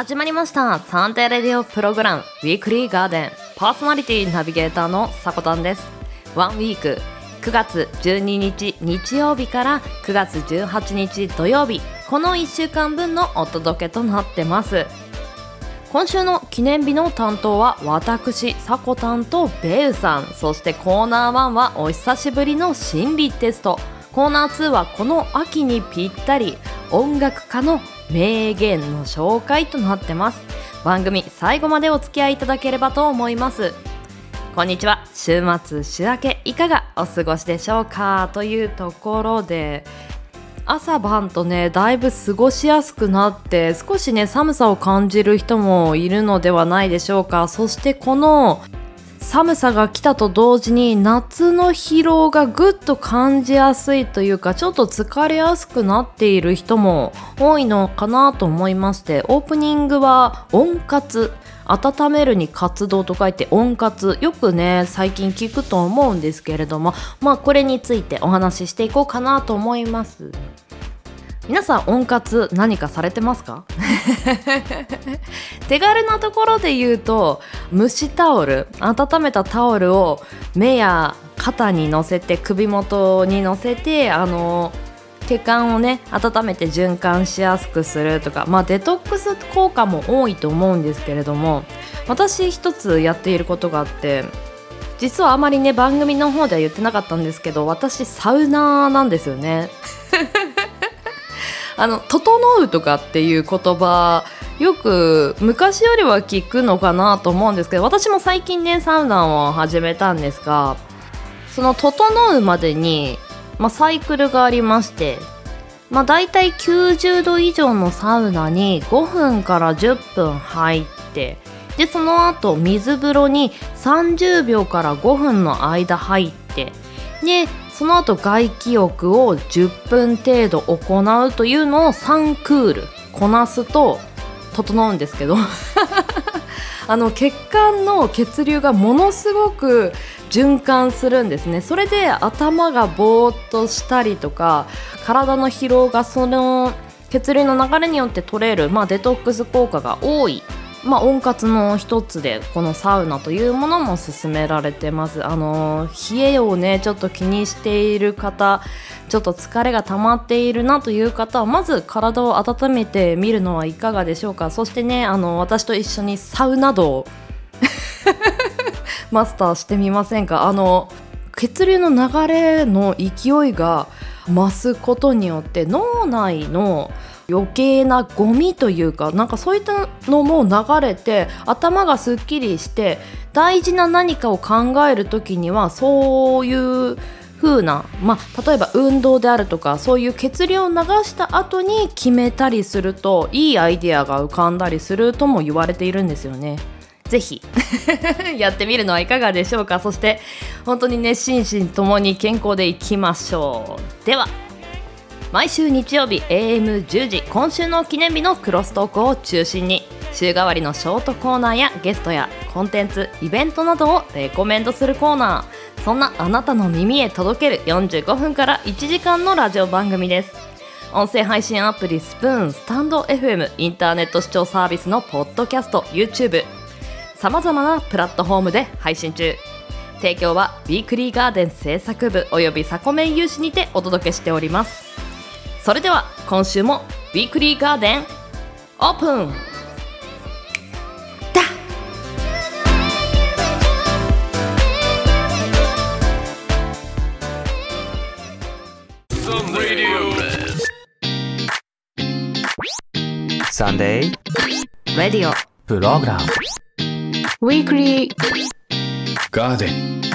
始まりました。サンデーレディオプログラム。ウィークリーガーデン。パーソナリティナビゲーターのさこたんです。ワンウィーク。9月12日日曜日から9月18日土曜日。この1週間分のお届けとなってます。今週の記念日の担当は私さこたんとベウさん。そしてコーナー1はお久しぶりの心理テスト。コーナー2はこの秋にぴったり。音楽家の名言の紹介となってます。番組最後までお付き合いいただければと思います。こんにちは。週末週明けいかがお過ごしでしょうかというところで朝晩とねだいぶ過ごしやすくなって少しね寒さを感じる人もいるのではないでしょうか。そしてこの寒さが来たと同時に夏の疲労がぐっと感じやすいというかちょっと疲れやすくなっている人も多いのかなと思いましてオープニングは温活温めるに活動と書いて温活よくね最近聞くと思うんですけれどもまあこれについてお話ししていこうかなと思います皆さん温活何かされてますか？手軽なところで言うと蒸しタオル温めたタオルを目や肩に乗せて首元に乗せてあの血管をね温めて循環しやすくするとかまあデトックス効果も多いと思うんですけれども私一つやっていることがあって実はあまりね番組の方では言ってなかったんですけど私サウナーなんですよね。あの「整う」とかっていう言葉よく昔よりは聞くのかなと思うんですけど私も最近ねサウナを始めたんですがその「整う」までに、まあ、サイクルがありましてまあ、大体90度以上のサウナに5分から10分入ってでその後水風呂に30秒から5分の間入ってでその後外気浴を10分程度行うというのを3クールこなすと整うんですけど。あの血管の血流がものすごく循環するんですね。それで頭がぼーっとしたりとか体の疲労がその血流の流れによって取れる、まあ、デトックス効果が多い。まあ、温活の一つでこのサウナというものも勧められてます。あの冷えをねちょっと気にしている方ちょっと疲れが溜まっているなという方はまず体を温めてみるのはいかがでしょうか。そしてねあの私と一緒にサウナ道 マスターしてみませんか。あの血流の流れの勢いが増すことによって脳内の余計なゴミというかなんかそういったのも流れて頭がすっきりして大事な何かを考える時にはそういう風な、まあ、例えば運動であるとかそういう血流を流した後に決めたりするといいアイデアが浮かんだりするとも言われているんですよね。ぜひ。やってみるのはいかがでしょうか。そして本当にね心身ともに健康でいきましょう。では。毎週日曜日 AM10 時今週の記念日のクロストークを中心に週替わりのショートコーナーやゲストやコンテンツイベントなどをレコメンドするコーナー。そんなあなたの耳へ届ける45分から1時間のラジオ番組です。音声配信アプリスプーンスタンド FM インターネット視聴サービスのポッドキャスト YouTube さまざまなプラットフォームで配信中。提供はウィークリーガーデン制作部およびサコメン有志にてお届けしております。それでは今週もウィークリーガーデンオープンだ。Sunday Radio Program Weekly Garden Sun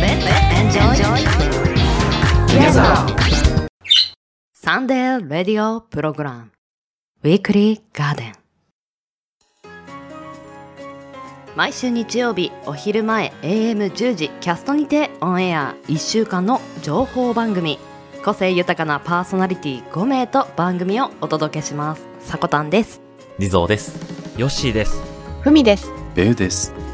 day Radio Program Weekly Garden 毎週日曜日お昼前 AM10 時キャストにてオンエア1週間の情報番組。個性豊かなパーソナリティ5名と番組をお届けします。さこたんです。リゾーです。ヨッシーです。ふみです。ベウです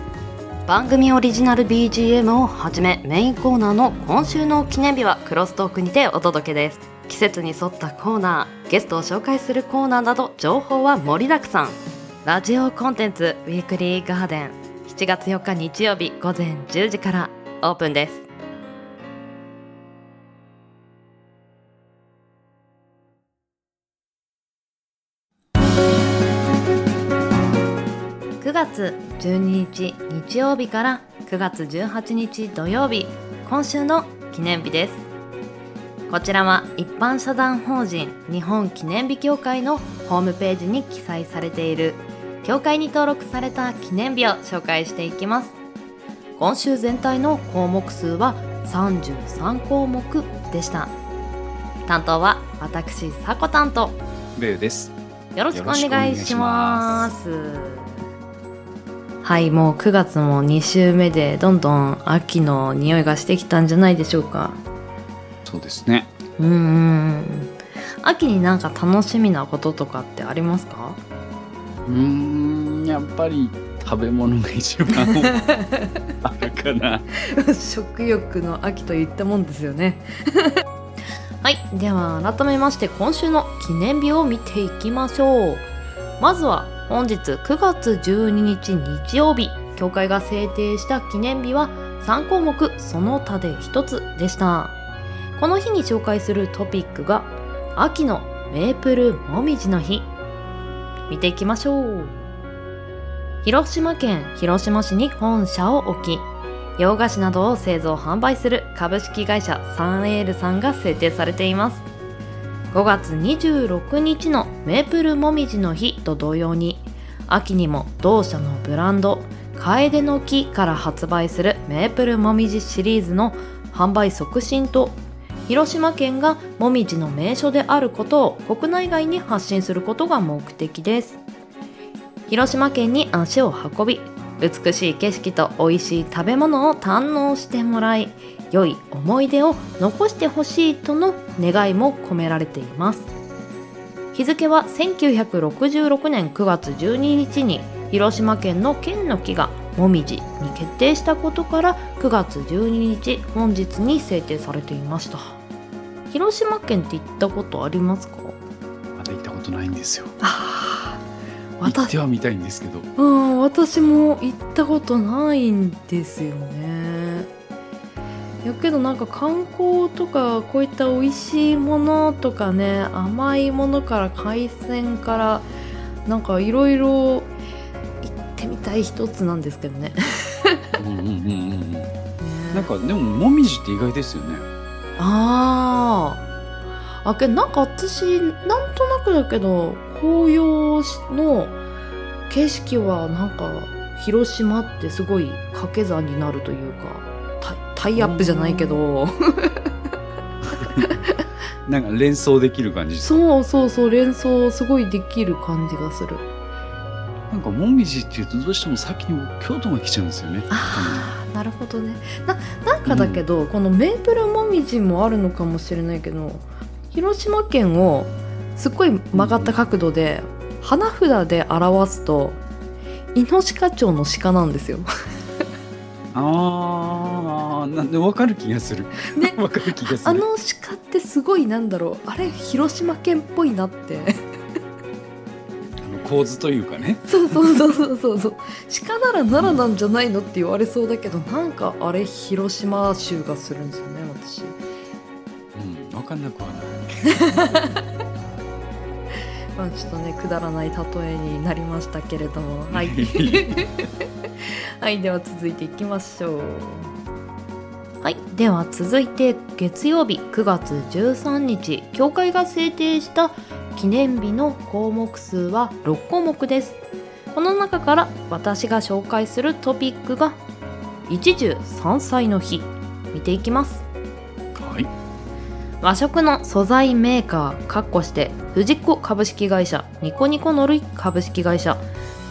番組オリジナル BGM をはじめメインコーナーの今週の記念日はクロストークにてお届けです。季節に沿ったコーナーゲストを紹介するコーナーなど情報は盛りだくさん。ラジオコンテンツウィークリーガーデン7月4日日曜日午前10時からオープンです。9月12日日曜日から9月18日土曜日今週の記念日です。こちらは一般社団法人日本記念日協会のホームページに記載されている協会に登録された記念日を紹介していきます。今週全体の項目数は33項目でした。担当は私さこたんと。ベウです。よろしくお願いしますはいもう9月も2週目でどんどん秋の匂いがしてきたんじゃないでしょうか。そうですね。うんうんうん。秋になんか楽しみなこととかってありますか？うーん、やっぱり食べ物が一番 あるかな。食欲の秋といったもんですよね。はいでは改めまして今週の記念日を見ていきましょうまずは本日9月12日日曜日。協会が制定した記念日は3項目その他で1つでした。この日に紹介するトピックが秋のメープルもみじの日。見ていきましょう。広島県広島市に本社を置き洋菓子などを製造販売する株式会社サンエールさんが制定されています。5月26日のメープルもみじの日と同様に秋にも同社のブランド楓の木から発売するメープルもみじシリーズの販売促進と広島県がもみじの名所であることを国内外に発信することが目的です。広島県に足を運び美しい景色と美味しい食べ物を堪能してもらい良い思い出を残してほしいとの願いも込められています日付は1966年9月12日に広島県の県の木がもみじに決定したことから9月12日本日に制定されていました広島県って行ったことありますか？まだ行ったことないんですよ。ああ行ってはみたいんですけど。うん私も行ったことないんですよねやけどなんか観光とかこういった美味しいものとかね甘いものから海鮮からなんかいろいろ行ってみたい一つなんですけどねうんうんうんうん。ねなんかでももみじって意外ですよね。あーあけどなんか私なんとなくだけど紅葉の景色はなんか広島ってすごい掛け算になるというかタタイアップじゃないけど なんか連想できる感じ。そうそうそう連想すごいできる感じがするなんかもみじっていうとどうしても先に京都が来ちゃうんですよね。あーなるほどねななんかだけど、このメープルもみじもあるのかもしれないけど広島県をすっごい曲がった角度で、花札で表すと猪鹿町の鹿なんですよ。ああ、なんでわかる気がする。ね わかる気がする。あの鹿ってすごいなんだろうあれ広島県っぽいなってあの構図というかね。そうそうそうそうそうそう鹿なら奈良なんじゃないのって言われそうだけどなんかあれ広島州がするんですよね私。うん、わかんなくはない。まあ、ちょっとねくだらない例えになりましたけれどもはい はいでは続いていきましょうはい。では続いて月曜日9月13日協会が制定した記念日の項目数は6項目です。この中から私が紹介するトピックが一汁三菜の日。見ていきます。はい。和食の素材メーカーかっこして藤子株式会社ニコニコのるい株式会社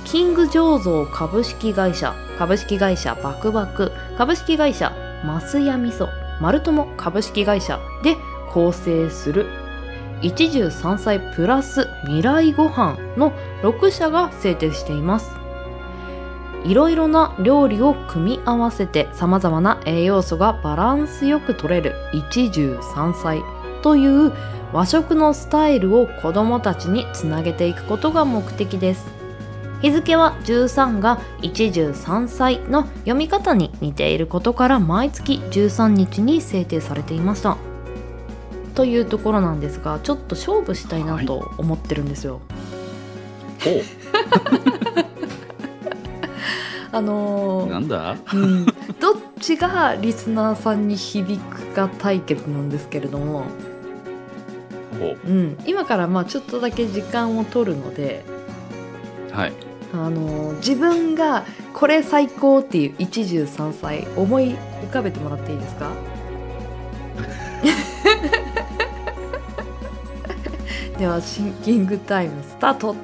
キング醸造株式会社株式会社バクバク株式会社マスヤ味噌丸友株式会社で構成する。一汁三菜プラス未来ご飯の6社が制定しています。いろいろな料理を組み合わせて様々な栄養素がバランスよく取れる一汁三菜という和食のスタイルを子どもたちにつなげていくことが目的です。日付は13が一汁三菜の読み方に似ていることから毎月13日に制定されていました。というところなんですがちょっと勝負したいなと思ってるんですよ、お。あのーなんだ？うん、どっちがリスナーさんに響くか対決なんですけれども、お。うん、今からまあちょっとだけ時間を取るので、はい。あのー自分がこれ最高っていう一汁三菜思い浮かべてもらっていいですか？ではシンキングタイムスタート。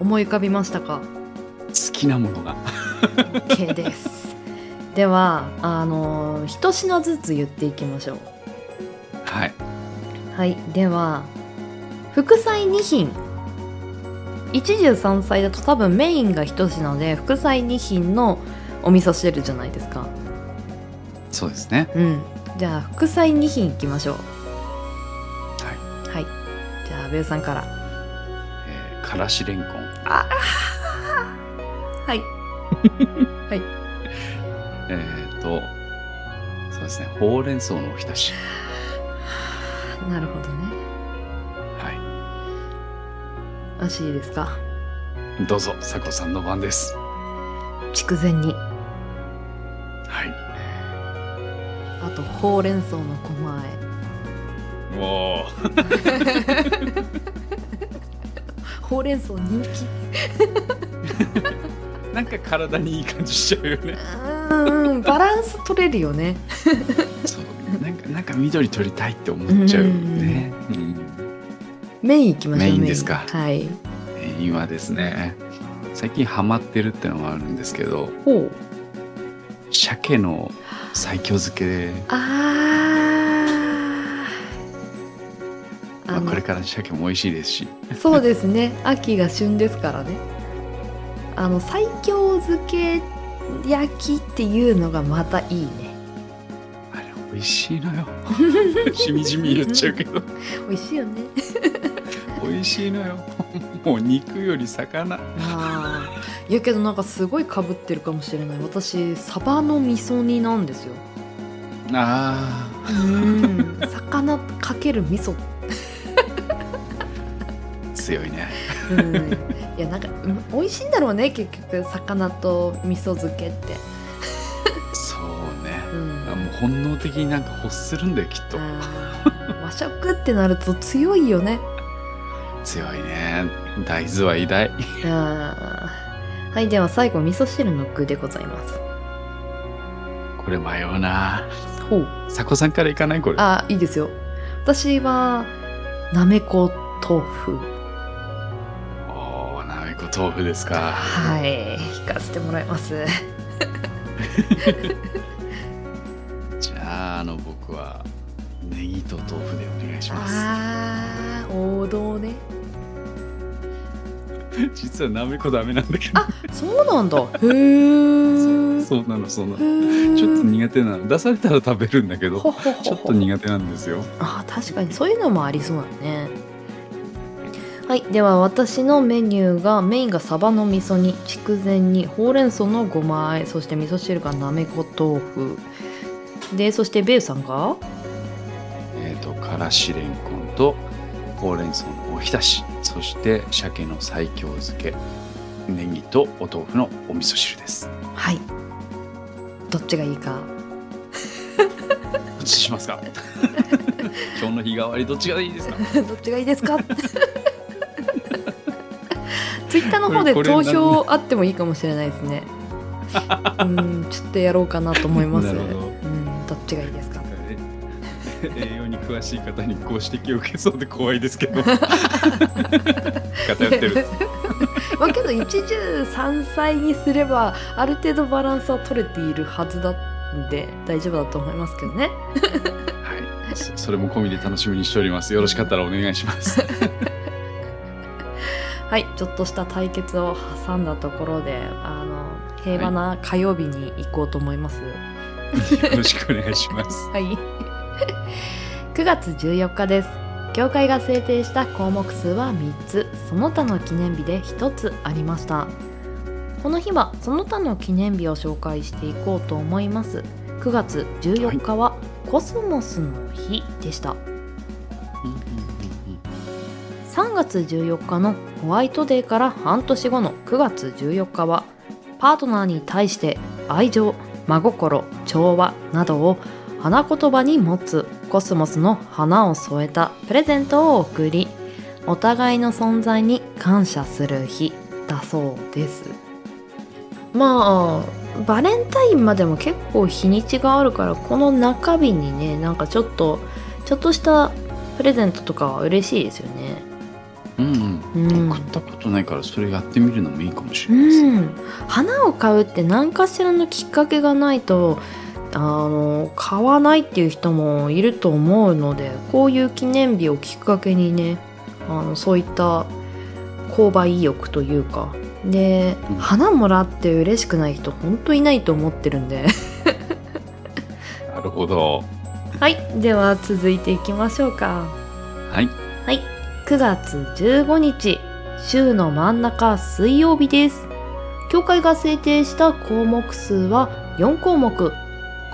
思い浮かびましたか？好きなものが。OK です。ではあの一品ずつ言っていきましょう。はい。はい。では副菜2品一汁三菜だと多分メインが一品で副菜2品のお味噌汁じゃないですかそうですね。うんじゃあ副菜2品いきましょうはい。はいじゃあベウさんからえー、からしれんこん。はい えーと、そうですね。ほうれん草のおひたし。なるほどねは足いいですか？い。どうぞ、佐子さんの番です。筑前煮はい。あとほうれん草のごまあえおー。ほうれん草人気 なんか体にいい感じしちゃうよね。うんバランス取れるよね そう。なんか、なんか緑取りたいって思っちゃうよね。うん。メインいきましょうメインですか。はい。今ですね。最近ハマってるってのがあるんですけど、ほう。鮭の西京漬け、ああ、これから鮭も美味しいですし、そうですね。秋が旬ですからね。あの西京漬け焼きっていうのがまたいいね。あれ美味しいのよ。しみじみ言っちゃうけど、美味しいよね美味しいのよ。もう肉より魚。ああいやけどなんかすごいかぶってるかもしれない。私サバの味噌煮なんですよ。あうん。魚かける味噌。あ、強いね。うん。いやなんかうん美味しいんだろうね結局魚と味噌漬けって、そうね。うん。あもう本能的になんか欲するんだよ、きっと。和食ってなると強いよね強いね。大豆は偉大。あーはいでは最後味噌汁の具でございますこれ迷うな。ほう佐古さんからいかない？これ。あいいですよ私はなめこ豆腐おー、なめこ豆腐ですか。はい引かせてもらいます じゃあ、あの、僕は、ネギと豆腐でお願いします。あー王道ね。実はなめこダメなんだけど。あそうなんだ。へえそうなの、そうなの。ちょっと苦手なの。出されたら食べるんだけど、ちょっと苦手なんですよ。あー確かに。そういうのもありそうだね。はい。では私のメニューがメインがサバの味噌煮。筑前煮ほうれん草のごま和え。そして味噌汁がなめこ豆腐。でそしてベウさんが？えっ、と、からしれんこんと、ほうれん草のおひたし、そして鮭の西京漬け、ネギとお豆腐のお味噌汁です。はい。どっちがいいか。どっちしますか？今日の日替わりどっちがいいですか？どっちがいいですか？ツイッターの方で投票あってもいいかもしれないですね。うんちょっとやろうかなと思います。うんどっちがいいですか？栄養に詳しい方にご指摘を受けそうで怖いですけど。偏ってる まあけど一汁三菜にすればある程度バランスは取れているはずだんで大丈夫だと思いますけどね。はい。そそれも込みで楽しみにしております。よろしかったらお願いします。よ はい。ちょっとした対決を挟んだところであの平和な火曜日に行こうと思います、ろしくお願いします。はい。9 9月14日です。協会が制定した項目数は3つ。その他の記念日で1つありました。この日はその他の記念日を紹介していこうと思います。9月14日はコスモスの日でした、3月14日のホワイトデーから半年後の9月14日はパートナーに対して愛情真心調和などを花言葉に持つコスモスの花を添えたプレゼントを贈りお互いの存在に感謝する日だそうです。まあバレンタインまでも結構日にちがあるからこの中日にねなんかちょっとちょっとしたプレゼントとかは嬉しいですよね。うんううんん、送ったことないからそれやってみるのもいいかもしれないですね。うん、花を買うって何かしらのきっかけがないとあの買わないっていう人もいると思うのでこういう記念日をきっかけにねあのそういった購買意欲というかで、うん花もらって嬉しくない人本当いないと思ってるんで なるほど。はいでは続いていきましょうかはい。はい、9月15日、週の真ん中水曜日です。協会が制定した項目数は4項目。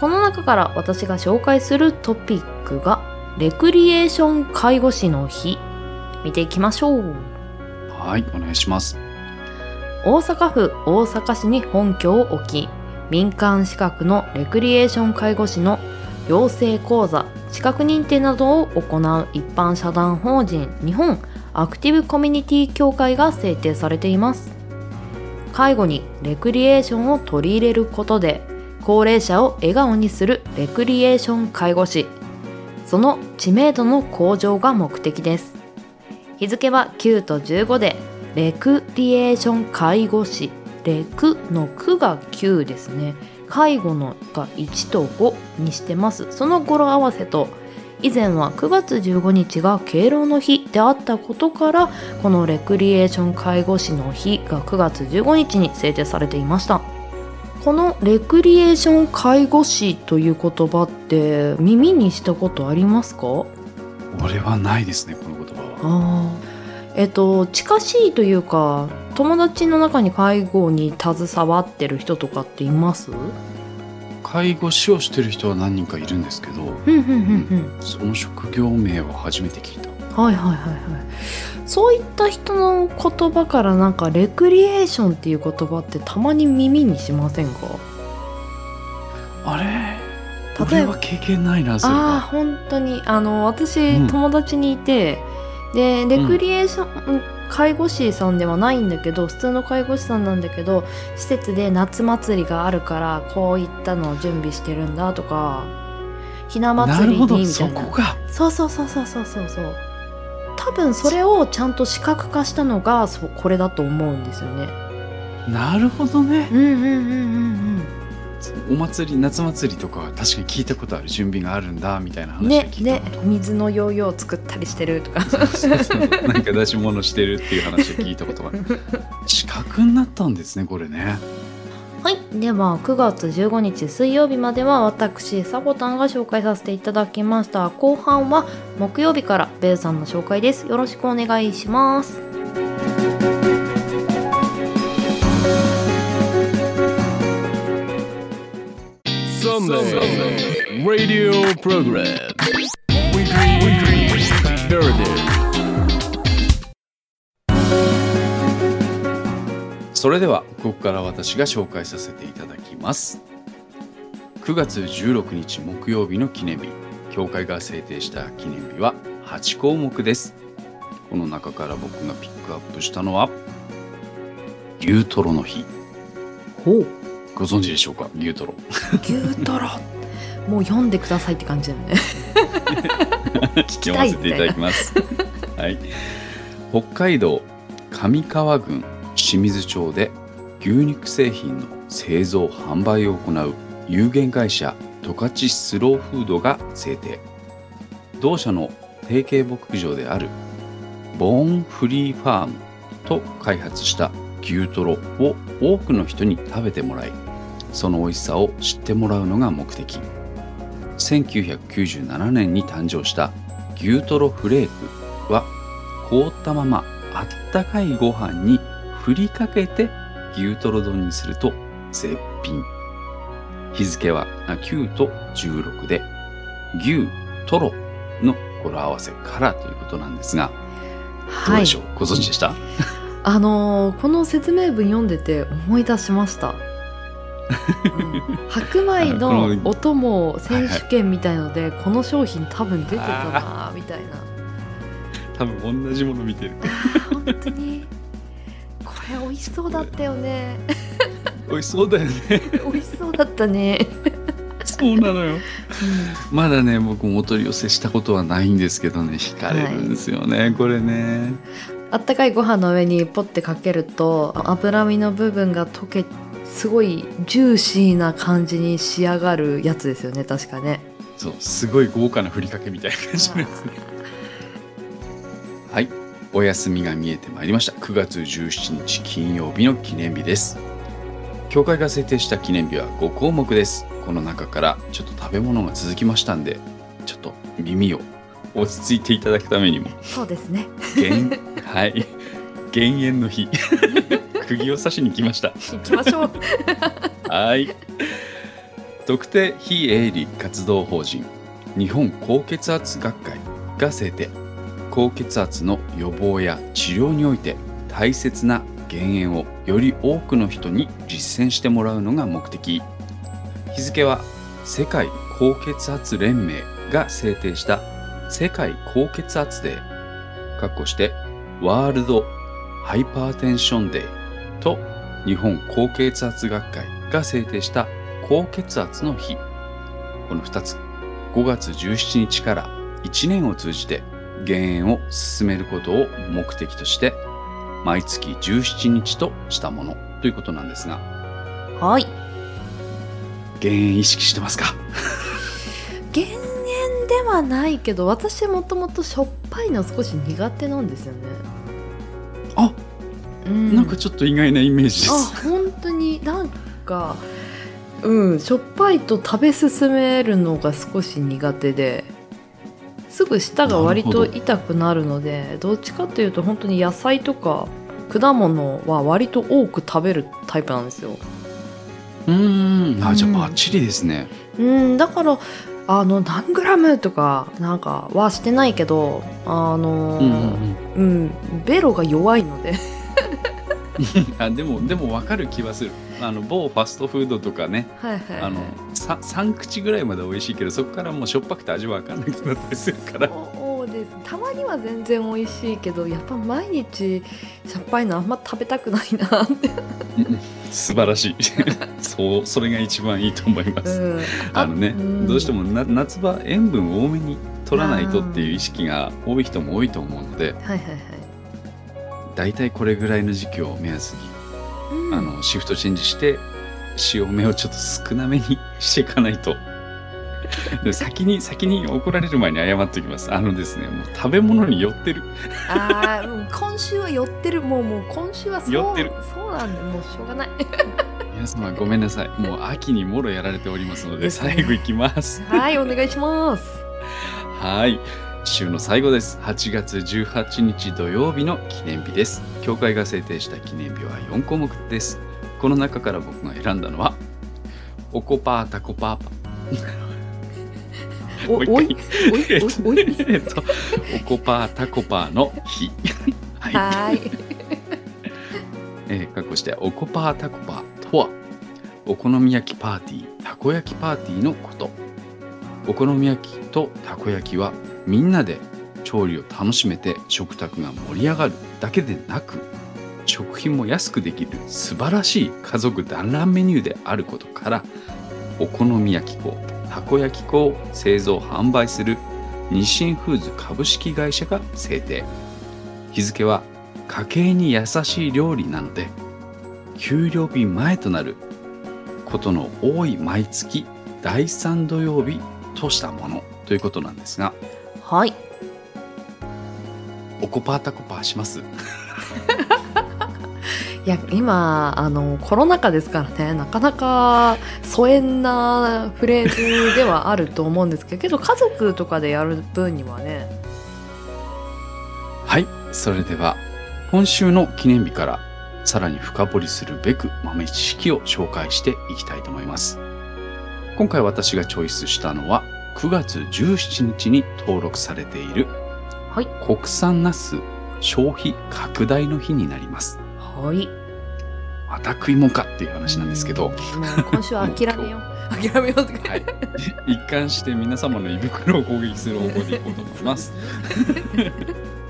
この中から私が紹介するトピックが、レクリエーション介護士の日。見ていきましょう。はい、お願いします。大阪府大阪市に本拠を置き民間資格のレクリエーション介護士の養成講座資格認定などを行う一般社団法人日本アクティブコミュニティ協会が制定されています介護にレクリエーションを取り入れることで高齢者を笑顔にするレクリエーション介護士。その知名度の向上が目的です。日付は9と15でレクリエーション介護士。レクの9が9ですね。介護のが1と5にしてます。その語呂合わせと以前は9月15日が敬老の日であったことからこのレクリエーション介護士の日が9月15日に制定されていました。このレクリエーション介護士という言葉って耳にしたことありますか？俺はないですね、この言葉は。えっと近しいというか友達の中に介護に携わってる人とかっています？介護士をしてる人は何人かいるんですけど、うんうんうん。うん。その職業名は初めて聞いた。はいはいはいはい。そういった人の言葉からなんかレクリエーションっていう言葉ってたまに耳にしませんか？あれ？例えば俺は経験ないな、それ。ああは。本当に。あの私、うん。友達にいてでレクリエーション、介護士さんではないんだけど普通の介護士さんなんだけど施設で夏祭りがあるからこういったのを準備してるんだとかひなな祭りにみたいな。そこか。そうそうそうそうそうそうそう多分それをちゃんと視覚化したのがそうこれだと思うんですよねなるほどね。うんうんうんうんお祭り、夏祭りとかは確かに聞いたことある準備があるんだ、みたいなうんね話ねこと水のヨーヨーを作ったりしてるとか なんか出し物してるっていう話を聞いたことがある。資格になったんですね、これね。はい。では9月15日水曜日までは私サボタンが紹介させていただきました。後半は木曜日からベルさんの紹介です。よろしくお願いします。それではここから私が紹介させていただきます。9月16日木曜日の記念日。教会が制定した記念日は8項目です。この中から僕がピックアップしたのは牛トロの日。ほう。ご存知でしょうか？牛トロ。牛トロ。もう読んでくださいって感じだよね。き読ませていただきます。はい。北海道上川郡清水町で牛肉製品の製造販売を行う有限会社十勝スローフードが制定同社の提携牧場であるボーンフリーファームと開発した牛トロを多くの人に食べてもらいその美味しさを知ってもらうのが目的。1997年に誕生した牛トロフレークは凍ったままあったかいご飯に振りかけて牛トロ丼にすると絶品。日付はあ9と16で牛トロの語呂合わせからということなんですがどうはいでしょう、ご存知でした？あのーこの説明文読んでて思い出しました、うん。白米の のお供選手権みたいので、この商品多分出てたなみたいな。多分同じもの見てる。本当に。これ美味しそうだったよね。美味しそうだよね。美味しそうだったね、そうなのよ。まだね僕もお取り寄せしたことはないんですけどね。惹かれるんですよね、これね。あったかいご飯の上にポッてかけると脂身の部分が溶けすごいジューシーな感じに仕上がるやつですよね確かね。そうすごい豪華なふりかけみたいな感じのやつね。はいお休みが見えてまいりました。9月17日金曜日の記念日です。協会が制定した記念日は5項目です。この中からちょっと食べ物が続きましたんでちょっと耳を落ち着いていただくためにもそうですね。減はい。減塩の日。釘を刺しに来ました。行きましょう。はい。特定非営利活動法人日本高血圧学会が制定高血圧の予防や治療において大切な減塩をより多くの人に実践してもらうのが目的。日付は世界高血圧連盟が制定した世界高血圧デー。かっこして World Hypertension Day と日本高血圧学会が制定した高血圧の日。この2つ。5月17日から1年を通じて減塩を進めることを目的として毎月17日としたものということなんですが。はい。減塩意識してますか？減塩ではないけど私もともとしょっぱいの少し苦手なんですよね。あ、うん。なんかちょっと意外なイメージであす本当に。なんかうんしょっぱいと食べ進めるのが少し苦手ですぐ舌が割と痛くなるのでどっちかというと本当に野菜とか果物は割と多く食べるタイプなんですよ。うーん。あじゃあうん。バッチリですね、うん。だからあの何グラムとかなんかはしてないけどあのうんうんうん。うん。ベロが弱いので。あでもでも分かる気はするあの某ファストフードとかねはいはい、はい、あのさ3口ぐらいまで美味しいけどそこからもうしょっぱくて味わかんなくなったりするから。そうです。たまには全然美味しいけどやっぱ毎日しょっぱいのあんま食べたくないなって、素晴らしい。そうそれが一番いいと思います、うん、あのね、ん。どうしてもな夏場塩分多めに取らないとっていう意識が多い人も多いと思うのではいはいはい、だいたいこれぐらいの時期を目安に、うんあのシフトチェンジして塩目をちょっと少なめに していかないと。で 先に先に怒られる前に謝っておきます。あのですねもう食べ物に寄ってる。あーうん今週は寄ってる。もうもう今週はそう寄ってる。そうなんでもうしょうがない。皆様ごめんなさい。もう秋にもろやられておりますので最後いきます。はいお願いします。はい。週の最後です。8月18日土曜日の記念日です。教会が制定した記念日は4項目です。この中から僕が選んだのは、おこぱーたこぱーぱ。おおい回おいおいおい えっと、おこぱーたこぱーの日。はい。はえー、かっこして、おこぱーたこぱーとは、お好み焼きパーティー、たこ焼きパーティーのこと。お好み焼きとたこ焼きはみんなで調理を楽しめて食卓が盛り上がるだけでなく食品も安くできる素晴らしい家族団らんメニューであることからお好み焼き粉たこ焼き粉を製造販売する日清フーズ株式会社が制定。日付は家計に優しい料理なので給料日前となることの多い毎月第3土曜日としたものということなんですがはい。おこパータコパーします？いや今あのコロナ禍ですからねなかなか疎遠なフレーズではあると思うんですけどけど 家族とかでやる分にはね。はいそれでは今週の記念日からさらに深掘りするべく豆知識を紹介していきたいと思います今回私がチョイスしたのは9月17日に登録されているはい。国産ナス消費拡大の日になります。はい。また食いもんかっていう話なんですけど、今週は諦めよう。諦めようって。はい、一貫して皆様の胃袋を攻撃する方向でいこうと思います。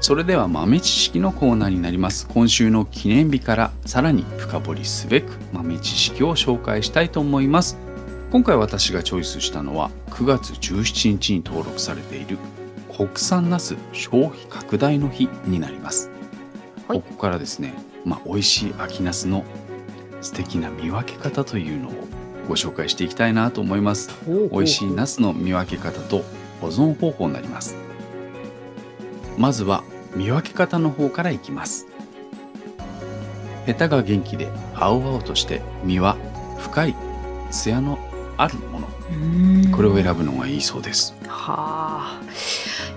それでは豆知識のコーナーになります。今週の記念日からさらに深掘りすべく豆知識を紹介したいと思います。今回私がチョイスしたのは9月17日に登録されている国産ナス消費拡大の日になります。はいここからですね、まあ、美味しい秋ナスの素敵な見分け方というのをご紹介していきたいなと思います。美味しいナスの見分け方と保存方法になります。まずは見分け方の方からいきます。ヘタが元気で青々として実は深い艶のあるもの。これを選ぶのがいいそうです。はあ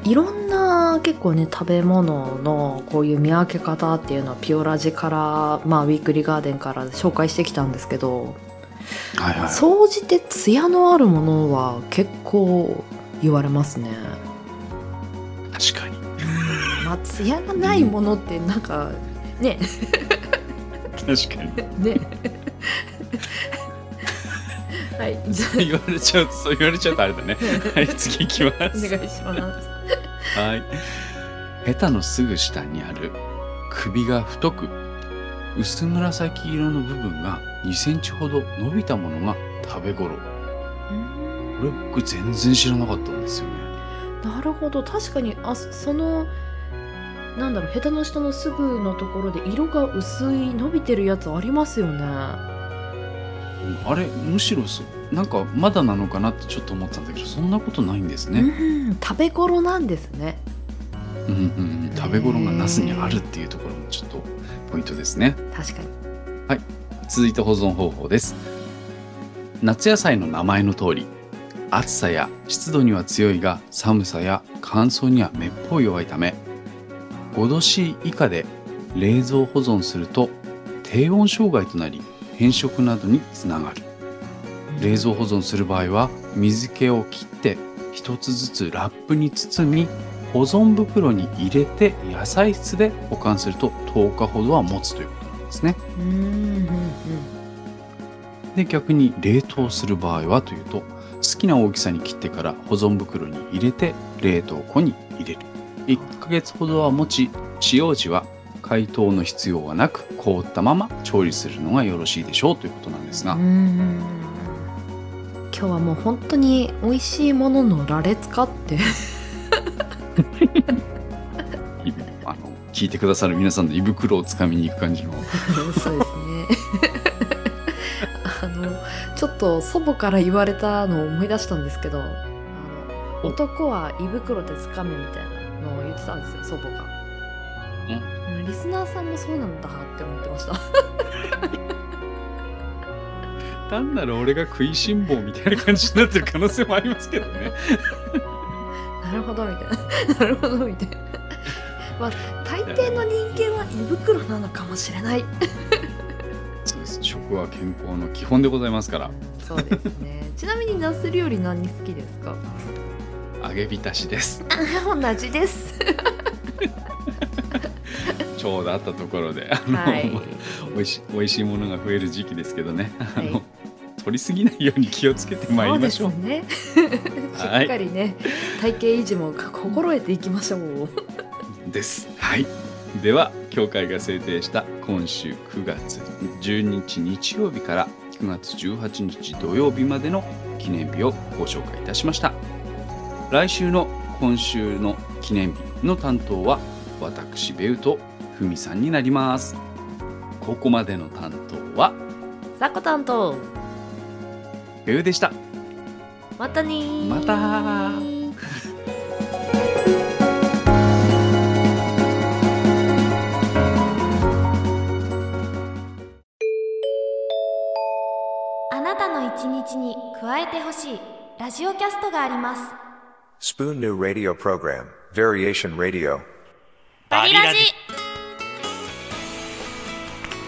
いろんな結構ね食べ物のこういう見分け方っていうのはピオラジからまあウィークリーガーデンから紹介してきたんですけど。総じてツヤのあるものは結構言われますね確かに。まあツヤがないものってなんかね 確かに。ねはいじゃ 言われちゃうと、そう言われちゃうとあれだね。はい、次行きまあおす。願いしますはい。ヘタのすぐ下にある首が太く薄紫色の部分が2センチほど伸びたものが食べ頃。これ僕全然知らなかったんですよね。なるほど確かにあそそのなんだろうヘタの下のすぐのところで色が薄い伸びてるやつありますよねあれむしろそなんかまだなのかなってちょっと思ったんだけどそんなことないんですね。うん食べ頃なんですね。うんうんうん、食べ頃がナスにあるっていうところもちょっとポイントですね。確かに。続いて保存方法です。夏野菜の名前の通り暑さや湿度には強いが寒さや乾燥にはめっぽう弱いため5度 C 以下で冷蔵保存すると低温障害となり変色などにつながる。冷蔵保存する場合は水気を切って一つずつラップに包み保存袋に入れて野菜室で保管すると10日ほどは持つということなんですね。で逆に冷凍する場合はというと好きな大きさに切ってから保存袋に入れて冷凍庫に入れる。1ヶ月ほどは持ち使用時は解凍の必要はなく凍ったまま調理するのがよろしいでしょうということなんですが、うん今日はもう本当に美味しいものの羅列化って。あの聞いてくださる皆さんの胃袋をつかみに行く感じの。そうですね。あのちょっと祖母から言われたのを思い出したんですけど男は胃袋でつかめみたいなのを言ってたんですよ祖母が、うん、リスナーさんもそうなんだって思ってました。単なる俺が食いしん坊みたいな感じになってる可能性もありますけどね。なるほどみたいな。なるほどみたいな。まあ大抵の人間は胃袋なのかもしれない。そうです食は健康の基本でございますから。そうですね。ちなみにナス料理何好きですか？揚げ浸しです。あ同じですちょうどあったところであの、はい美味しい美味しいものが増える時期ですけどね、あはいの取りすぎないように気をつけてまいりましょう。そうねしっかりね体型維持も心得ていきましょうです。はい。では協会が制定した今週9月12日日曜日から9月18日土曜日までの記念日をご紹介いたしました。来週の今週の記念日の担当は私ベウとふみさんになります。ここまでの担当は？さこ担当。ゆうでした。またねまた。あなたの一日に加えてほしいラジオキャストがあります。スプーンニューラディオプログラム、バリエーションラディオ。バリラジ。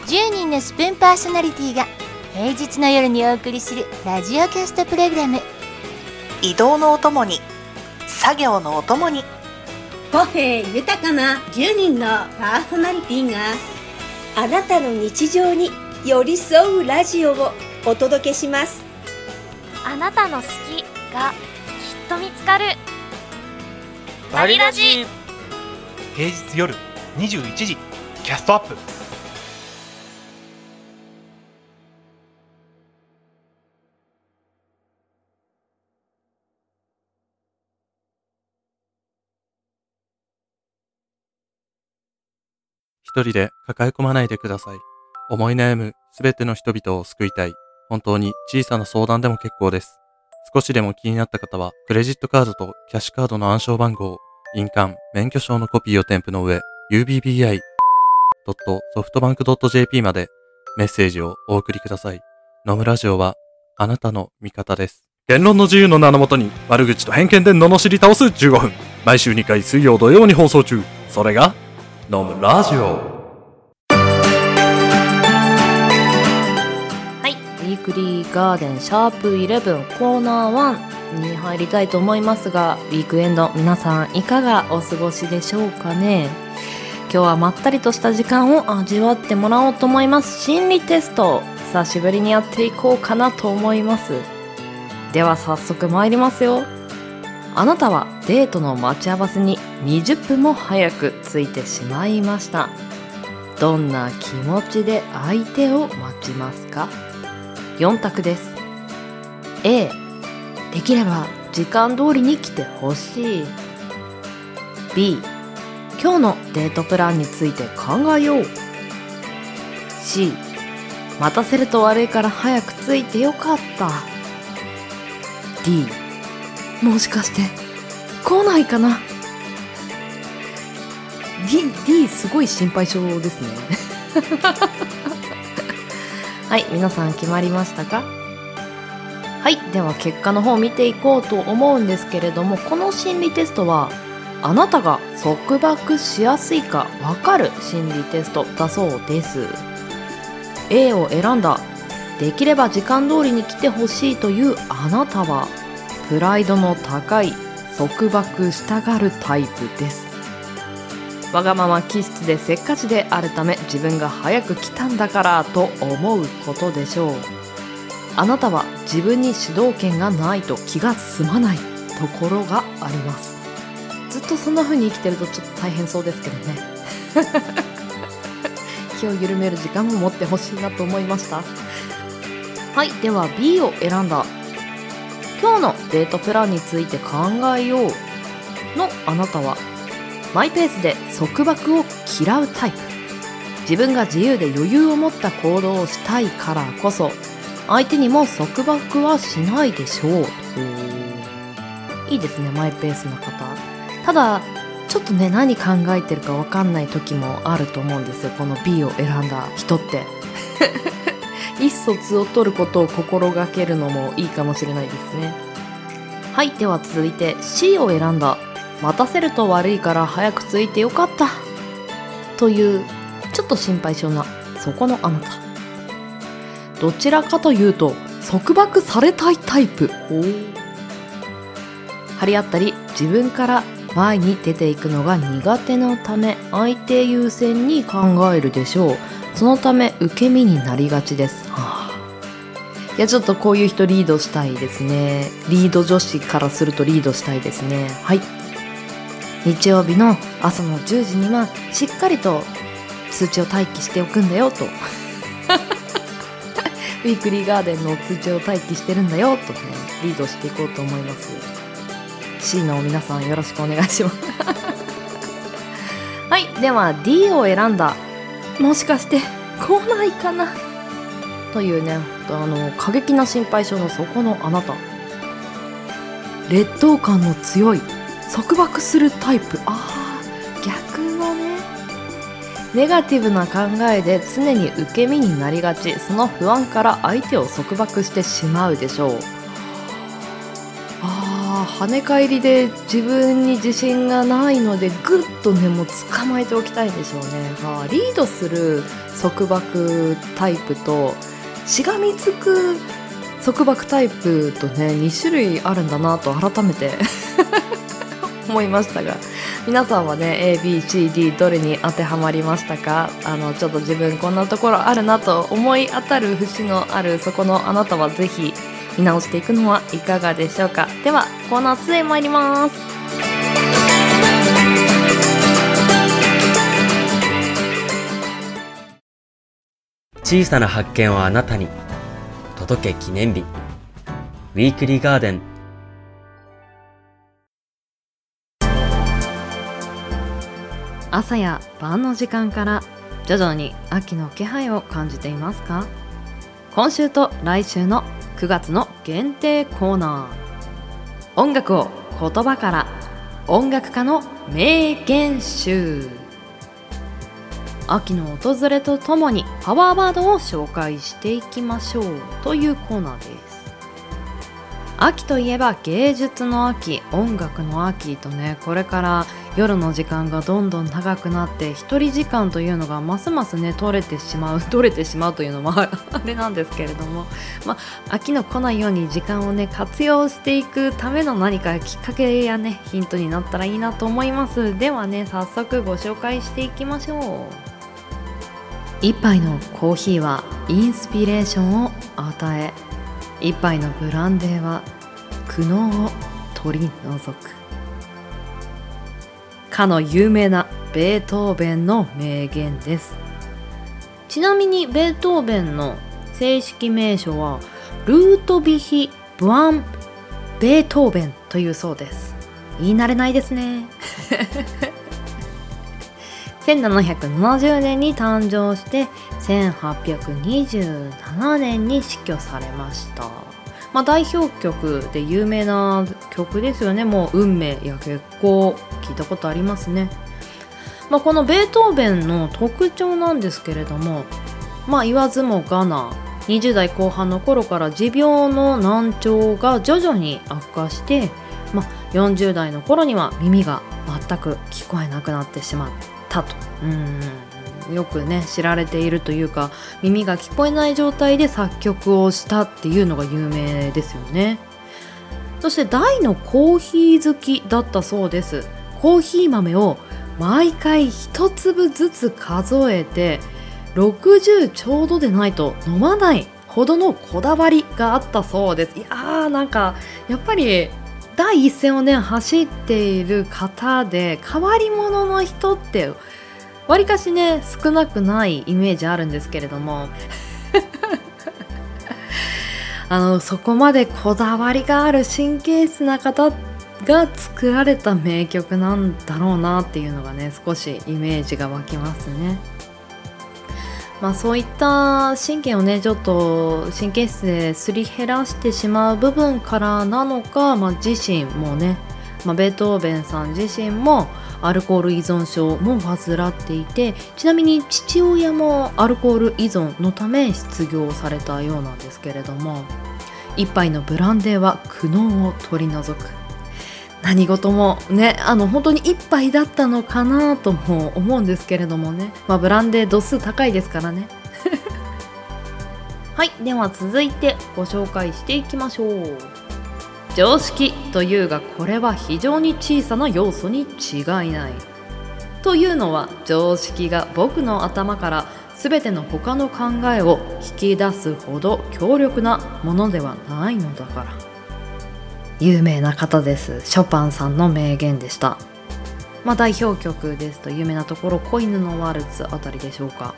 10人のスプーンパーソナリティが平日の夜にお送りするラジオキャストプログラム。移動のお供に作業のお供に。個性豊かな10人のパーソナリティがあなたの日常に寄り添うラジオをお届けします。あなたの好きがきっと見つかる。バリラジ。平日夜21時キャストアップ一人で抱え込まないでください。思い悩むすべての人々を救いたい。本当に小さな相談でも結構です。少しでも気になった方は、クレジットカードとキャッシュカードの暗証番号、印鑑、免許証のコピーを添付の上、ubbi.softbank.jp までメッセージをお送りください。野村ラジオはあなたの味方です。言論の自由の名のもとに悪口と偏見で罵り倒す15分。毎週2回水曜土曜に放送中。それが、飲むラジオ。はい、ウィークリーガーデンシャープ11コーナー1に入りたいと思いますが、ウィークエンド皆さんいかがお過ごしでしょうかね？今日はまったりとした時間を味わってもらおうと思います。心理テスト、久しぶりにやっていこうかなと思います。では早速参りますよ。あなたはデートの待ち合わせに20分も早く着いてしまいました。どんな気持ちで相手を待ちますか？4択です。A できれば時間通りに来てほしい。B 今日のデートプランについて考えよう。C 待たせると悪いから早く着いてよかった。D もしかして来ないかな？D, D すごい心配性ですね。はい皆さん決まりましたか？はいでは結果の方を見ていこうと思うんですけれどもこの心理テストはあなたが束縛しやすいかわかる心理テストだそうです。A を選んだ。できれば時間通りに来てほしいというあなたはプライドの高い束縛したがるタイプです。わがまま気質でせっかちであるため自分が早く来たんだからと思うことでしょう。あなたは自分に主導権がないと気が済まないところがあります。ずっとそんな風に生きてるとちょっと大変そうですけどね。気を緩める時間も持ってほしいなと思いました。はいでは B を選んだ今日のデートプランについて考えようのあなたはマイペースで束縛を嫌うタイプ。自分が自由で余裕を持った行動をしたいからこそ相手にも束縛はしないでしょう。いいですねマイペースな方。ただちょっとね何考えてるか分かんない時もあると思うんですよ。この B を選んだ人って。意思疎通を取ることを心がけるのもいいかもしれないですね。はいでは続いて C を選んだ。待たせると悪いから早く着いてよかった。というちょっと心配性なそこのあなた。どちらかというと束縛されたいタイプ。張り合ったり自分から前に出ていくのが苦手なため相手優先に考えるでしょう。そのため受け身になりがちです、はあ、いやちょっとこういう人リードしたいですね。リード女子からするとリードしたいですね。はい。日曜日の朝の10時にはしっかりと通知を待機しておくんだよと。ウィークリーガーデンの通知を待機してるんだよとねリードしていこうと思います。C の皆さんよろしくお願いします。はい。では D を選んだもしかして来ないかな？というねあの過激な心配性の底のあなた。劣等感の強い束縛するタイプ。あー逆のね。ネガティブな考えで常に受け身になりがち。その不安から相手を束縛してしまうでしょう跳ね返りで自分に自信がないのでぐっとねもう捕まえておきたいでしょうね。あリードする束縛タイプとしがみつく束縛タイプとね2種類あるんだなと改めて 思いましたが。皆さんはね ABCD どれに当てはまりましたか？あのちょっと自分こんなところあるなと思い当たる節のあるそこのあなたはぜひ見直していくのはいかがでしょうか。ではコーナー2へ参ります。小さな発見をあなたに届け記念日。ウィークリーガーデン。朝や晩の時間から徐々に秋の気配を感じていますか？今週と来週の9月の限定コーナー音楽を言葉から音楽家の名言集。秋の訪れとともにパワーワードを紹介していきましょうというコーナーです。秋といえば芸術の秋音楽の秋とねこれから夜の時間がどんどん長くなって一人時間というのがますますね取れてしまう 取れてしまうというのも あれなんですけれども、まあ、秋の来ないように時間をね活用していくための何かきっかけやねヒントになったらいいなと思います。ではね早速ご紹介していきましょう。一杯のコーヒーはインスピレーションを与え一杯のブランデーは苦悩を取り除く。かの有名なベートーベンの名言です。ちなみにベートーベンの正式名称はルートビヒ・ブアン・ベートーベンというそうです。言い慣れないですね。1770年に誕生して1827年に死去されました、まあ、代表曲で有名な曲ですよね。もう「運命」や「結婚」聞いたことありますね、まあ、このベートーベンの特徴なんですけれどもまあ言わずもがな20代後半の頃から持病の難聴が徐々に悪化して、まあ、40代の頃には耳が全く聞こえなくなってしまったと。うん。よくね知られているというか耳が聞こえない状態で作曲をしたっていうのが有名ですよね。そして大のコーヒー好きだったそうです。コーヒー豆を毎回一粒ずつ数えて60ちょうどでないと飲まないほどのこだわりがあったそうです。いやーなんかやっぱり第一線をね走っている方で変わり者の人ってわりかしね少なくないイメージあるんですけれども あのそこまでこだわりがある神経質な方が作られた名曲なんだろうなっていうのがね少しイメージが湧きますね。まあそういった神経をねちょっと神経質ですり減らしてしまう部分からなのか、まあ、自身もね、まあ、ベートーベンさん自身もアルコール依存症も患っていてちなみに父親もアルコール依存のため失業されたようなんですけれども一杯のブランデーは苦悩を取り除く。何事もねあの本当に一杯だったのかなとも思うんですけれどもね、まあ、ブランデー度数高いですからね。はいでは続いてご紹介していきましょう。常識というがこれは非常に小さな要素に違いない。というのは常識が僕の頭から全ての他の考えを引き出すほど強力なものではないのだから。有名な方です。ショパンさんの名言でした。まあ代表曲ですと有名なところ「子犬のワルツ」あたりでしょうか。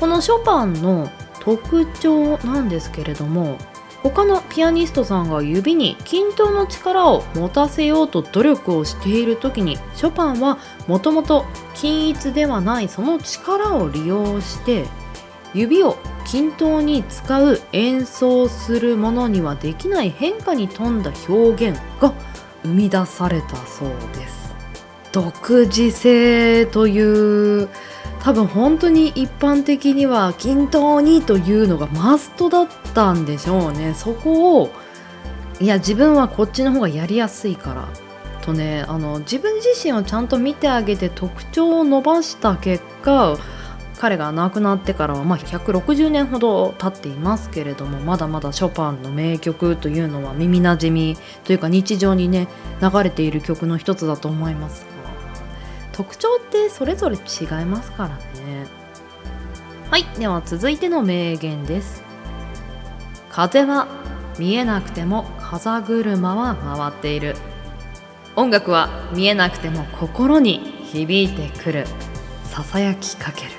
このショパンの特徴なんですけれども他のピアニストさんが指に均等の力を持たせようと努力をしている時にショパンはもともと均一ではないその力を利用して指を均等に使う演奏するものにはできない変化に富んだ表現が生み出されたそうです。独自性という多分本当に一般的には均等にというのがマストだったんでしょうね。そこをいや自分はこっちの方がやりやすいからとねあの自分自身をちゃんと見てあげて特徴を伸ばした結果彼が亡くなってからは、まあ、160年ほど経っていますけれどもまだまだショパンの名曲というのは耳なじみというか日常にね流れている曲の一つだと思います。特徴ってそれぞれ違いますからね。はいでは続いての名言です。風は見えなくても風車は回っている。音楽は見えなくても心に響いてくる。ささやきかける。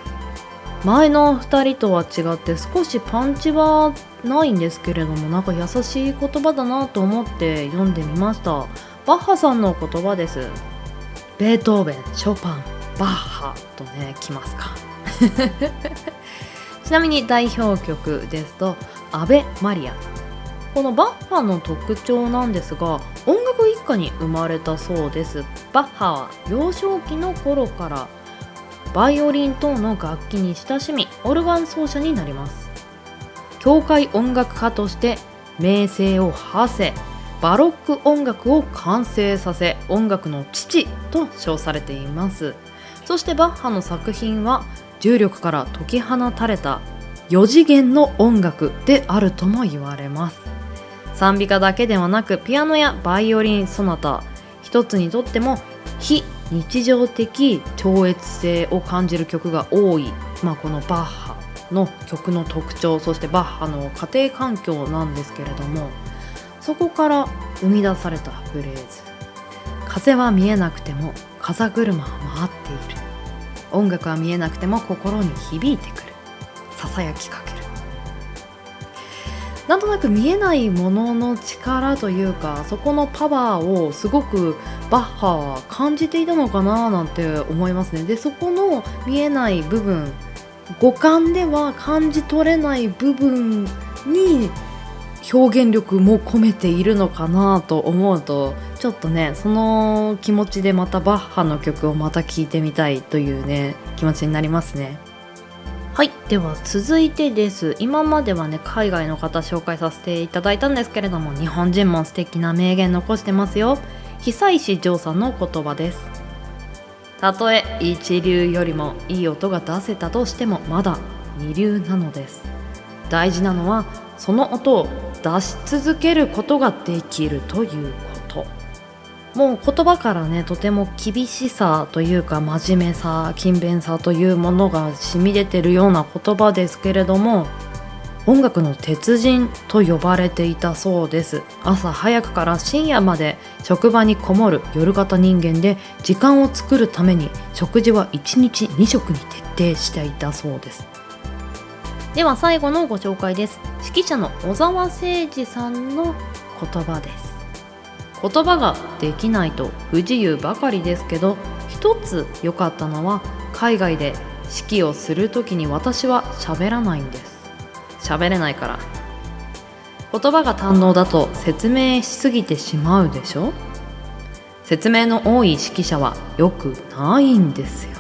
前の2人とは違って少しパンチはないんですけれどもなんか優しい言葉だなと思って読んでみました。バッハさんの言葉です。ベートーベンショパンバッハとね来ますか。ちなみに代表曲ですと「アベ・マリア」このバッハの特徴なんですが音楽一家に生まれたそうです。バッハは幼少期の頃からバイオリン等の楽器に親しみオルガン奏者になります。教会音楽家として名声を馳せバロック音楽を完成させ音楽の父と称されています。そしてバッハの作品は重力から解き放たれた4次元の音楽であるとも言われます。賛美歌だけではなくピアノやバイオリンソナタ一つにとっても非日常的超越性を感じる曲が多い、まあ、このバッハの曲の特徴そしてバッハの家庭環境なんですけれどもそこから生み出されたフレーズ「風は見えなくても風車は回っている」「音楽は見えなくても心に響いてくる」「ささやきかける」なんとなく見えないものの力というかそこのパワーをすごくバッハは感じていたのかななんて思いますね。でそこの見えない部分五感では感じ取れない部分に表現力も込めているのかなと思うとちょっとねその気持ちでまたバッハの曲をまた聴いてみたいというね気持ちになりますね。はい。では続いてです。今まではね海外の方紹介させていただいたんですけれども日本人も素敵な名言残してますよ。久石譲さんの言葉です。たとえ一流よりもいい音が出せたとしてもまだ二流なのです。大事なのはその音を出し続けることができるということ。もう言葉からねとても厳しさというか真面目さ勤勉さというものが染み出てるような言葉ですけれども音楽の鉄人と呼ばれていたそうです。朝早くから深夜まで職場にこもる夜型人間で時間を作るために食事は1日2食に徹底していたそうです。では最後のご紹介です。指揮者の小沢誠二さんの言葉です。言葉ができないと不自由ばかりですけど一つ良かったのは海外で指揮をする時に私は喋らないんです。喋れないから。言葉が堪能だと説明しすぎてしまうでしょ？説明の多い指揮者は良くないんですよ。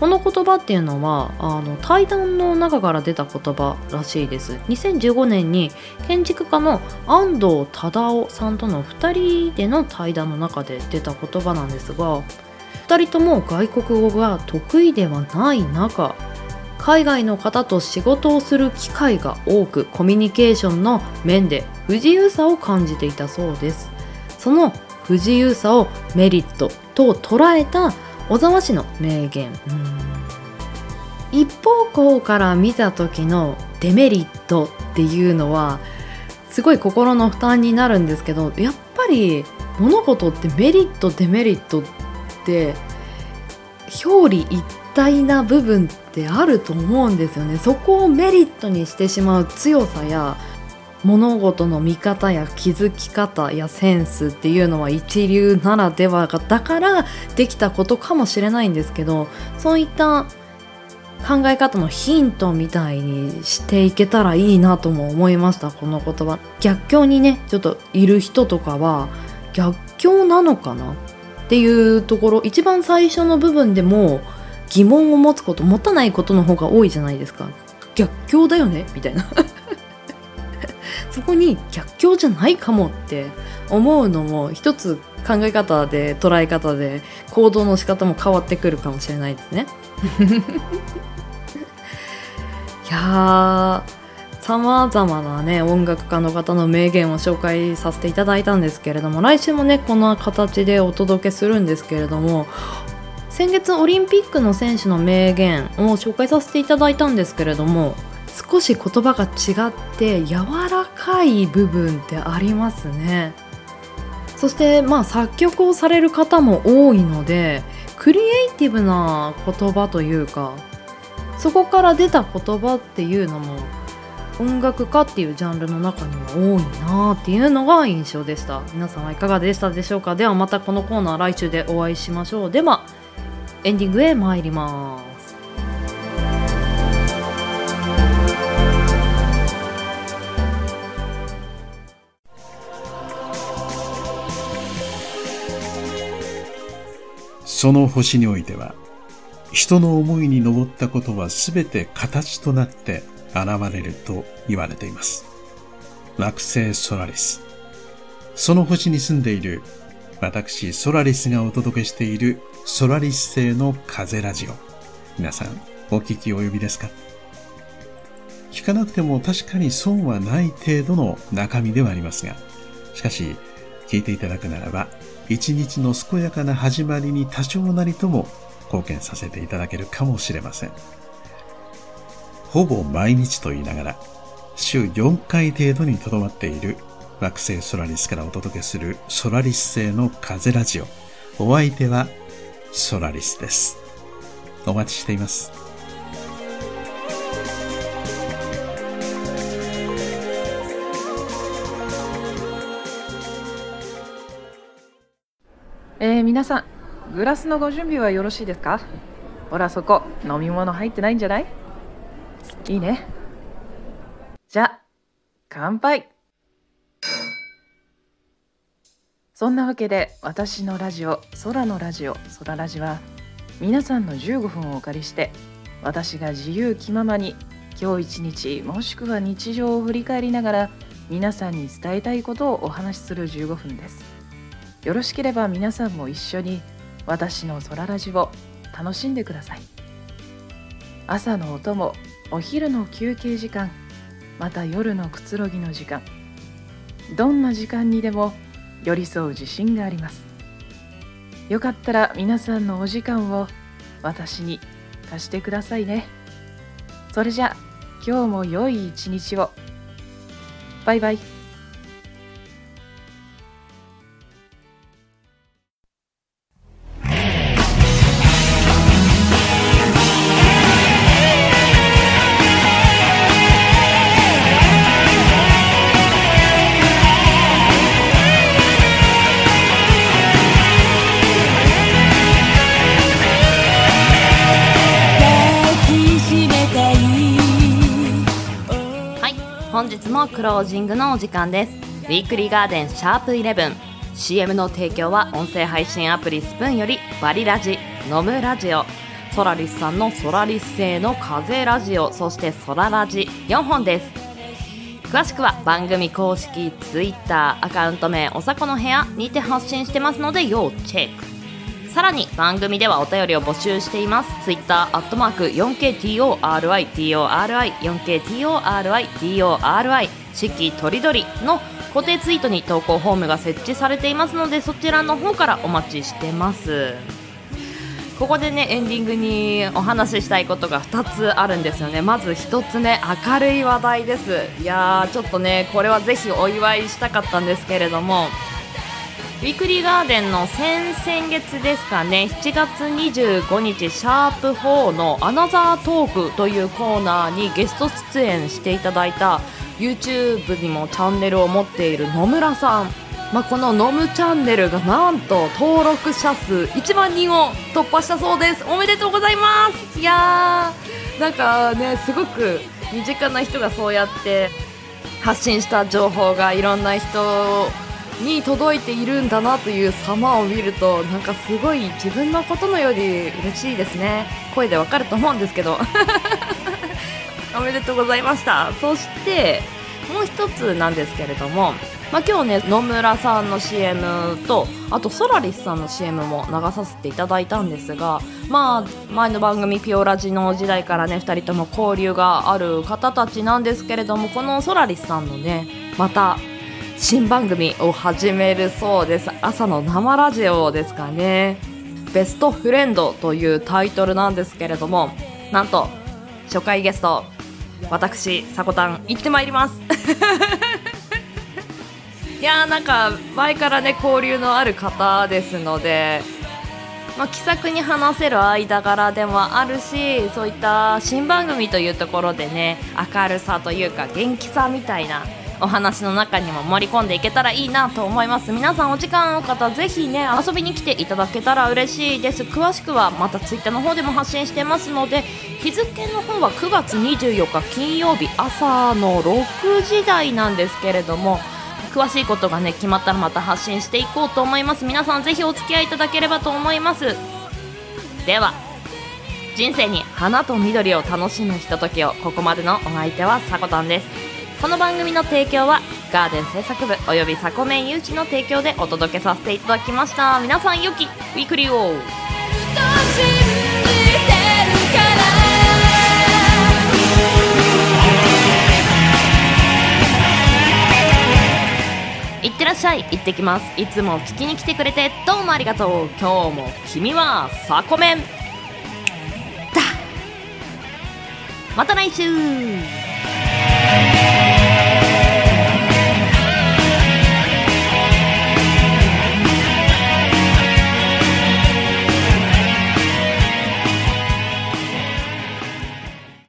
この言葉っていうのはあの対談の中から出た言葉らしいです。2015年に建築家の安藤忠雄さんとの2人での対談の中で出た言葉なんですが2人とも外国語が得意ではない中海外の方と仕事をする機会が多くコミュニケーションの面で不自由さを感じていたそうです。その不自由さをメリットと捉えた小沢氏の名言。一方向から見た時のデメリットっていうのはすごい心の負担になるんですけどやっぱり物事ってメリットデメリットって表裏一体な部分ってあると思うんですよね。そこをメリットにしてしまう強さや物事の見方や気づき方やセンスっていうのは一流ならではだからできたことかもしれないんですけどそういった考え方のヒントみたいにしていけたらいいなとも思いましたこの言葉。逆境にねちょっといる人とかは逆境なのかなっていうところ。一番最初の部分でも疑問を持つこと持たないことの方が多いじゃないですか。逆境だよね？みたいな。そこに逆境じゃないかもって思うのも一つ考え方で捉え方で行動の仕方も変わってくるかもしれないですね。いやさまざまなね音楽家の方の名言を紹介させていただいたんですけれども来週もねこの形でお届けするんですけれども先月オリンピックの選手の名言を紹介させていただいたんですけれども少し言葉が違って柔らかい部分ってありますね。そしてまあ作曲をされる方も多いのでクリエイティブな言葉というかそこから出た言葉っていうのも音楽家っていうジャンルの中には多いなっていうのが印象でした。皆さんはいかがでしたでしょうか？ではまたこのコーナー来週でお会いしましょう。ではエンディングへ参ります。その星においては人の思いに登ったことは全て形となって現れると言われています。惑星ソラリス。その星に住んでいる私ソラリスがお届けしているソラリス星の風ラジオ。皆さんお聞き及びですか？聞かなくても確かに損はない程度の中身ではありますが、しかし聞いていただくならば一日の健やかな始まりに多少なりとも貢献させていただけるかもしれません。ほぼ毎日と言いながら、週4回程度にとどまっている惑星ソラリスからお届けするソラリス星の風ラジオ。お相手はソラリスです。お待ちしています。えー、皆さんグラスのご準備はよろしいですか？ほらそこ飲み物入ってないんじゃない？いいね。じゃ乾杯。そんなわけで私のラジオ空のラジオ空ラジは皆さんの15分をお借りして私が自由気ままに今日一日もしくは日常を振り返りながら皆さんに伝えたいことをお話しする15分です。よろしければ皆さんも一緒に私の空ラジを楽しんでください。朝のお供お昼の休憩時間また夜のくつろぎの時間。どんな時間にでも寄り添う自信があります。よかったら皆さんのお時間を私に貸してくださいね。それじゃ今日も良い一日を。バイバイ。ジングのお時間です。ウィークリーガーデンシャープ 11CM の提供は音声配信アプリスプーンよりバリラジノムラジオ。ソラリスさんのソラリス製の風ラジオ。そしてソララジ。4本です。詳しくは番組公式 Twitter アカウント名おさこの部屋にて発信してますので要チェック。さらに番組ではお便りを募集しています。ツイッターアットマーク 4KTORITORI4KTORITORI 四季とりどりの固定ツイートに投稿フォームが設置されていますのでそちらの方からお待ちしてます。ここでねエンディングにお話ししたいことが2つあるんですよね。まず1つね明るい話題です。いやーちょっとねこれはぜひお祝いしたかったんですけれども。ウィークリーガーデンの先々月ですかね。7月25日シャープ4のアナザートークというコーナーにゲスト出演していただいた YouTube にもチャンネルを持っている野村さん。まあ、このノムチャンネルがなんと登録者数1万人を突破したそうです。おめでとうございます。いやーなんかねすごく身近な人がそうやって発信した情報がいろんな人に届いているんだなという様を見るとなんかすごい自分のことのより嬉しいですね。声でわかると思うんですけど。おめでとうございました。そしてもう一つなんですけれどもまあ、今日ね野村さんの CM とあとソラリスさんの CM も流させていただいたんですがまあ前の番組ピオラジの時代からね2人とも交流がある方たちなんですけれどもこのソラリスさんのねまた新番組を始めるそうです。朝の生ラジオですかね。ベストフレンドというタイトルなんですけれどもなんと初回ゲスト私さこたん行ってまいります。いやーなんか前からね交流のある方ですので、まあ、気さくに話せる間柄でもあるしそういった新番組というところでね明るさというか元気さみたいなお話の中にも盛り込んでいけたらいいなと思います。皆さんお時間の方ぜひね遊びに来ていただけたら嬉しいです。詳しくはまたツイッターの方でも発信してますので日付の方は9月24日金曜日朝の6時台なんですけれども詳しいことがね決まったらまた発信していこうと思います。皆さんぜひお付き合いいただければと思います。では人生に花と緑を楽しむひとときをここまでのお相手はさこたんです。この番組の提供はガーデン制作部およびサコメン誘致の提供でお届けさせていただきました。皆さん良きウィークリーを。いってらっしゃい。行ってきます。いつも聞きに来てくれてどうもありがとう。今日も君はサコメン。だまた来週。Música